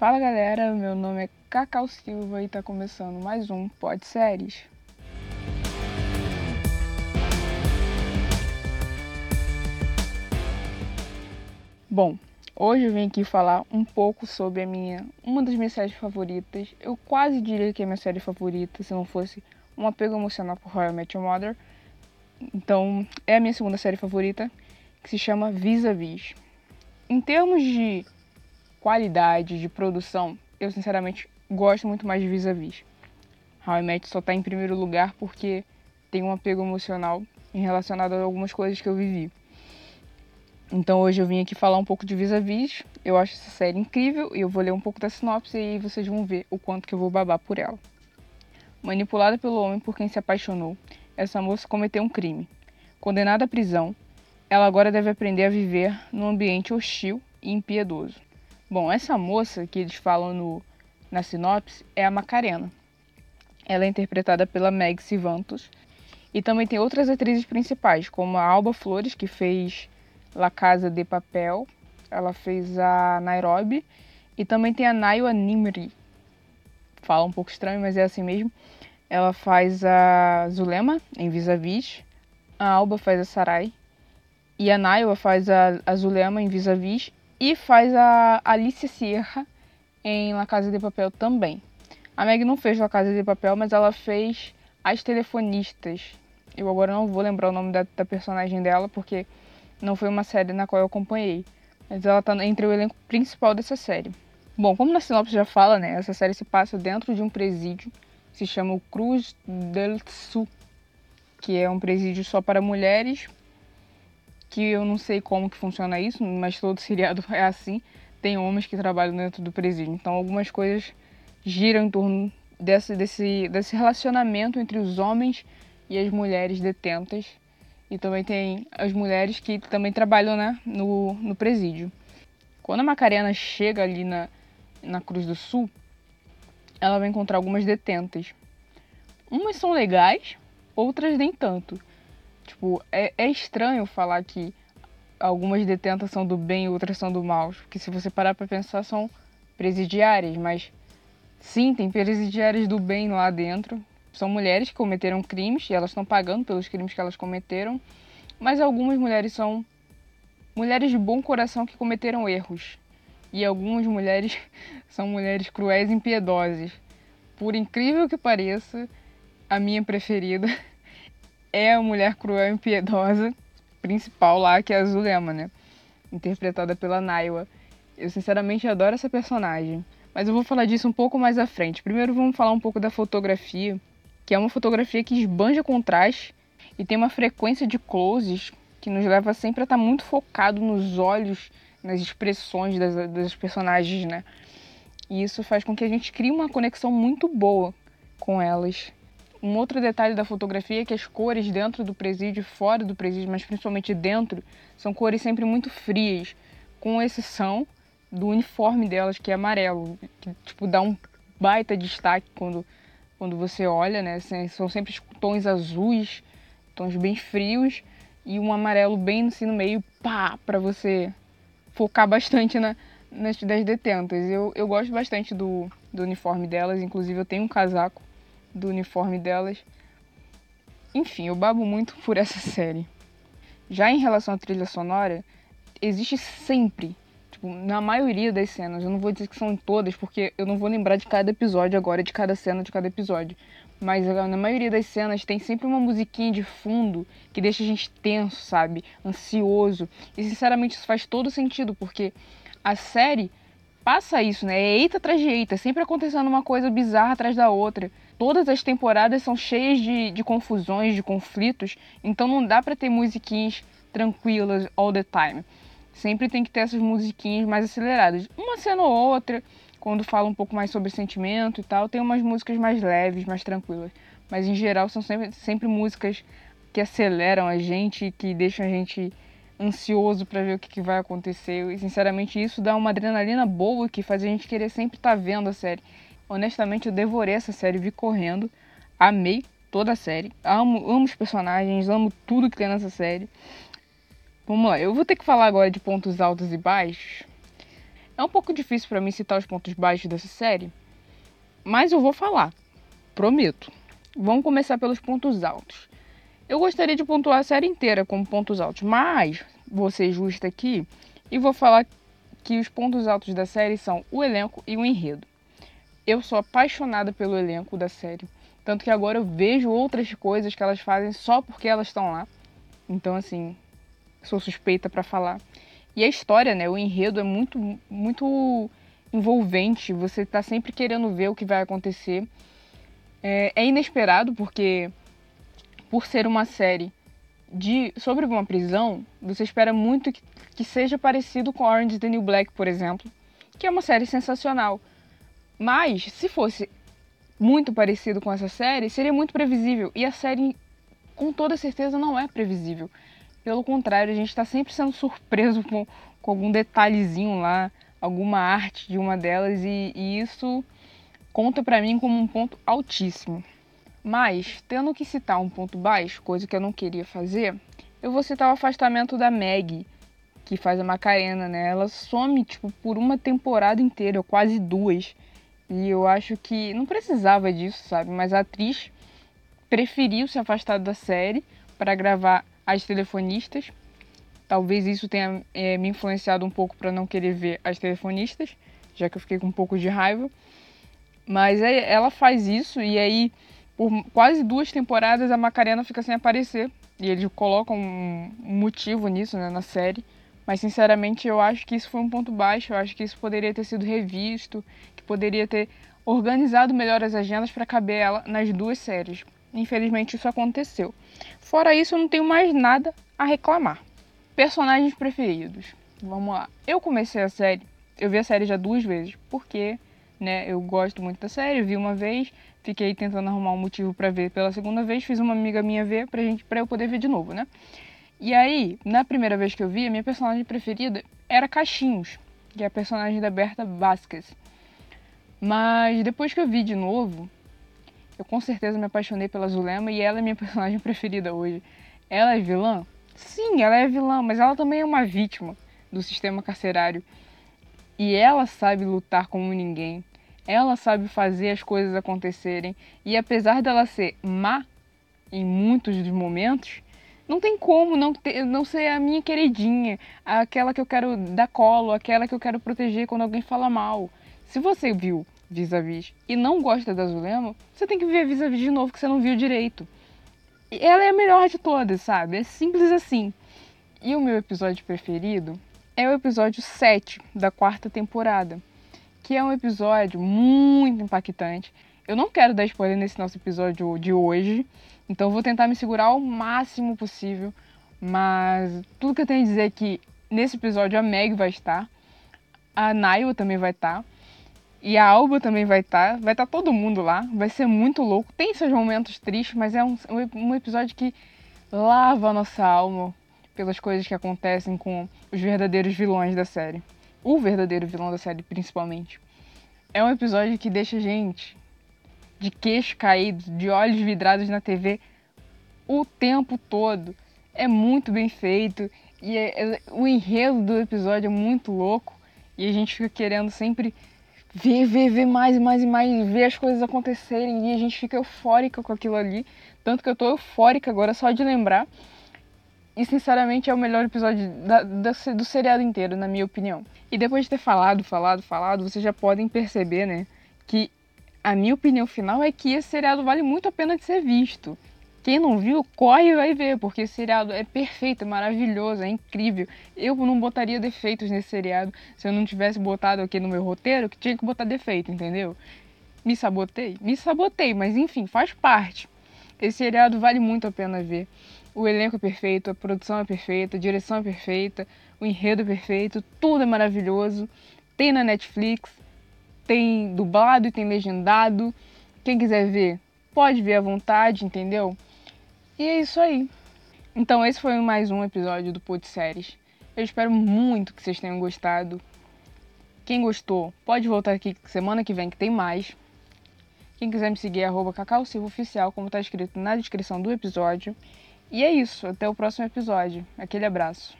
Fala galera, meu nome é Cacau Silva e tá começando mais um Pod Séries. Bom, hoje eu vim aqui falar um pouco sobre a minha, uma das minhas séries favoritas. Eu quase diria que é minha série favorita, se não fosse um apego emocional por I Met Your Mother. Então, é a minha segunda série favorita, que se chama Vis-a-Vis. Em termos de qualidade, de produção, eu sinceramente gosto muito mais de Vis-a-Vis. How I Met só tá em primeiro lugar porque tem um apego emocional em relacionado a algumas coisas que eu vivi. Então hoje eu vim aqui falar um pouco de Vis-a-Vis. Eu acho essa série incrível e eu vou ler um pouco da sinopse e vocês vão ver o quanto que eu vou babar por ela. Manipulada pelo homem por quem se apaixonou, essa moça cometeu um crime. Condenada à prisão, ela agora deve aprender a viver num ambiente hostil e impiedoso. Bom, essa moça que eles falam no, na sinopse é a Macarena. Ela é interpretada pela Meg Sivantos. E também tem outras atrizes principais, como a Alba Flores, que fez La Casa de Papel. Ela fez a Nairobi. E também tem a Naiwa Nimri. Fala um pouco estranho, mas é assim mesmo. Ela faz a Zulema em Vis-a-Vis. A Alba faz a Sarai. E a Naiwa faz a, a Zulema em Vis-a-Vis. E faz a Alicia Sierra em La Casa de Papel também. A Meg não fez La Casa de Papel, mas ela fez As Telefonistas. Eu agora não vou lembrar o nome da, da personagem dela, porque não foi uma série na qual eu acompanhei. Mas ela está entre o elenco principal dessa série. Bom, como na sinopse já fala, né? Essa série se passa dentro de um presídio se chama o Cruz del Sul, que é um presídio só para mulheres, que eu não sei como que funciona isso, mas todo seriado é assim. Tem homens que trabalham dentro do presídio, então algumas coisas giram em torno desse, desse, desse relacionamento entre os homens e as mulheres detentas. E também tem as mulheres que também trabalham né, no, no presídio. Quando a Macarena chega ali na, na Cruz do Sul, ela vai encontrar algumas detentas. Umas são legais, outras nem tanto. Tipo, é, é estranho falar que algumas detentas são do bem e outras são do mal. Porque se você parar pra pensar, são presidiárias, mas sim, tem presidiárias do bem lá dentro. São mulheres que cometeram crimes e elas estão pagando pelos crimes que elas cometeram. Mas algumas mulheres são mulheres de bom coração que cometeram erros e algumas mulheres são mulheres cruéis e impiedosas. Por incrível que pareça, a minha preferida é a mulher cruel e impiedosa principal lá, que é a Zulema, né? Interpretada pela Naiwa. Eu sinceramente adoro essa personagem. Mas eu vou falar disso um pouco mais à frente. Primeiro vamos falar um pouco da fotografia, que é uma fotografia que esbanja contraste e tem uma frequência de closes que nos leva sempre a estar muito focado nos olhos nas expressões das, das personagens, né? E isso faz com que a gente crie uma conexão muito boa com elas. Um outro detalhe da fotografia é que as cores dentro do presídio e fora do presídio, mas principalmente dentro, são cores sempre muito frias, com exceção do uniforme delas, que é amarelo, que tipo dá um baita destaque quando, quando você olha, né? São sempre tons azuis, tons bem frios e um amarelo bem assim no meio, pá, para você focar bastante na, nas das detentas. Eu, eu gosto bastante do, do uniforme delas, inclusive eu tenho um casaco do uniforme delas. Enfim, eu babo muito por essa série. Já em relação à trilha sonora, existe sempre, tipo, na maioria das cenas, eu não vou dizer que são em todas, porque eu não vou lembrar de cada episódio agora, de cada cena de cada episódio. Mas na maioria das cenas tem sempre uma musiquinha de fundo que deixa a gente tenso, sabe? Ansioso. E sinceramente isso faz todo sentido, porque a série passa isso, né? É eita atrás de eita, sempre acontecendo uma coisa bizarra atrás da outra. Todas as temporadas são cheias de, de confusões, de conflitos, então não dá para ter musiquinhas tranquilas all the time. Sempre tem que ter essas musiquinhas mais aceleradas. Uma cena ou outra, quando fala um pouco mais sobre sentimento e tal, tem umas músicas mais leves, mais tranquilas. Mas em geral são sempre, sempre músicas que aceleram a gente, que deixam a gente ansioso para ver o que, que, vai acontecer. E sinceramente isso dá uma adrenalina boa que faz a gente querer sempre estar tá vendo a série. Honestamente eu devorei essa série, vi correndo, amei toda a série, amo, amo os personagens, amo tudo que tem nessa série. Vamos lá, eu vou ter que falar agora de pontos altos e baixos, É um pouco difícil para mim citar os pontos baixos dessa série, mas eu vou falar, prometo. Vamos começar pelos pontos altos. Eu gostaria de pontuar a série inteira como pontos altos, mas vou ser justa aqui e vou falar que os pontos altos da série são o elenco e o enredo. Eu sou apaixonada pelo elenco da série, tanto que agora eu vejo outras coisas que elas fazem só porque elas estão lá. Então, assim, sou suspeita para falar. E a história, né, o enredo é muito muito envolvente, você está sempre querendo ver o que vai acontecer. É, é inesperado porque por ser uma série de sobre uma prisão, você espera muito que, que seja parecido com Orange is the New Black, por exemplo, que é uma série sensacional. Mas se fosse muito parecido com essa série, seria muito previsível. E a série, com toda certeza, não é previsível. Pelo contrário, a gente está sempre sendo surpreso com, com algum detalhezinho lá, alguma arte de uma delas, e, e isso conta para mim como um ponto altíssimo. Mas, tendo que citar um ponto baixo, coisa que eu não queria fazer, eu vou citar o afastamento da Meg, que faz a Macarena, né? Ela some, tipo, por uma temporada inteira, quase duas. E eu acho que não precisava disso, sabe? Mas a atriz preferiu se afastar da série para gravar As Telefonistas. Talvez isso tenha é, me influenciado um pouco para não querer ver As Telefonistas, já que eu fiquei com um pouco de raiva. Mas é, ela faz isso e aí por quase duas temporadas a Macarena fica sem aparecer. E eles colocam um motivo nisso né, na série. Mas sinceramente eu acho que isso foi um ponto baixo. Eu acho que isso poderia ter sido revisto, poderia ter organizado melhor as agendas para caber ela nas duas séries. Infelizmente isso aconteceu. Fora isso, eu não tenho mais nada a reclamar. Personagens preferidos. Vamos lá. Eu comecei a série, eu vi a série já duas vezes, porque né, eu gosto muito da série, vi uma vez, Fiquei tentando arrumar um motivo para ver pela segunda vez, fiz uma amiga minha ver pra gente para eu poder ver de novo, né? E aí, na primeira vez que eu vi, a minha personagem preferida era Caixinhos, que é a personagem da Berta Vasquez. Mas depois que eu vi de novo, eu com certeza me apaixonei pela Zulema e ela é minha personagem preferida hoje. Ela é vilã? Sim, ela é vilã, mas ela também é uma vítima do sistema carcerário. E ela sabe lutar como ninguém. Ela sabe fazer as coisas acontecerem e apesar dela ser má em muitos dos momentos, não tem como não, ter, não ser a minha queridinha, aquela que eu quero dar colo, aquela que eu quero proteger quando alguém fala mal. Se você viu Vis-a-Vis e não gosta da Zulema, você tem que ver Vis-a-Vis de novo que você não viu direito. E ela é a melhor de todas, sabe? É simples assim. E o meu episódio preferido é o episódio 7 da quarta temporada que é um episódio muito impactante. Eu não quero dar spoiler nesse nosso episódio de hoje, então vou tentar me segurar ao máximo possível. Mas tudo que eu tenho a dizer é que nesse episódio a Meg vai estar, a Naiwa também vai estar, e a Alba também vai estar. Vai estar todo mundo lá, vai ser muito louco. Tem seus momentos tristes, mas é um, um episódio que lava a nossa alma pelas coisas que acontecem com os verdadeiros vilões da série o verdadeiro vilão da série, principalmente. É um episódio que deixa a gente de queixo caído, de olhos vidrados na TV o tempo todo. É muito bem feito e é, é, o enredo do episódio é muito louco e a gente fica querendo sempre ver, ver, ver mais e mais e mais, ver as coisas acontecerem e a gente fica eufórica com aquilo ali. Tanto que eu tô eufórica agora só de lembrar. E sinceramente é o melhor episódio da, da, do seriado inteiro, na minha opinião. E depois de ter falado, falado, falado, vocês já podem perceber, né? Que a minha opinião final é que esse seriado vale muito a pena de ser visto. Quem não viu, corre e vai ver, porque esse seriado é perfeito, é maravilhoso, é incrível. Eu não botaria defeitos nesse seriado se eu não tivesse botado aqui no meu roteiro que tinha que botar defeito, entendeu? Me sabotei? Me sabotei, mas enfim, faz parte. Esse seriado vale muito a pena ver. O elenco é perfeito, a produção é perfeita, a direção é perfeita, o enredo é perfeito, tudo é maravilhoso. Tem na Netflix, tem dublado e tem legendado. Quem quiser ver, pode ver à vontade, entendeu? E é isso aí. Então esse foi mais um episódio do Pod Séries. Eu espero muito que vocês tenham gostado. Quem gostou, pode voltar aqui semana que vem que tem mais. Quem quiser me seguir é arroba Cacau Silva Oficial, como está escrito na descrição do episódio. E é isso, até o próximo episódio. Aquele abraço.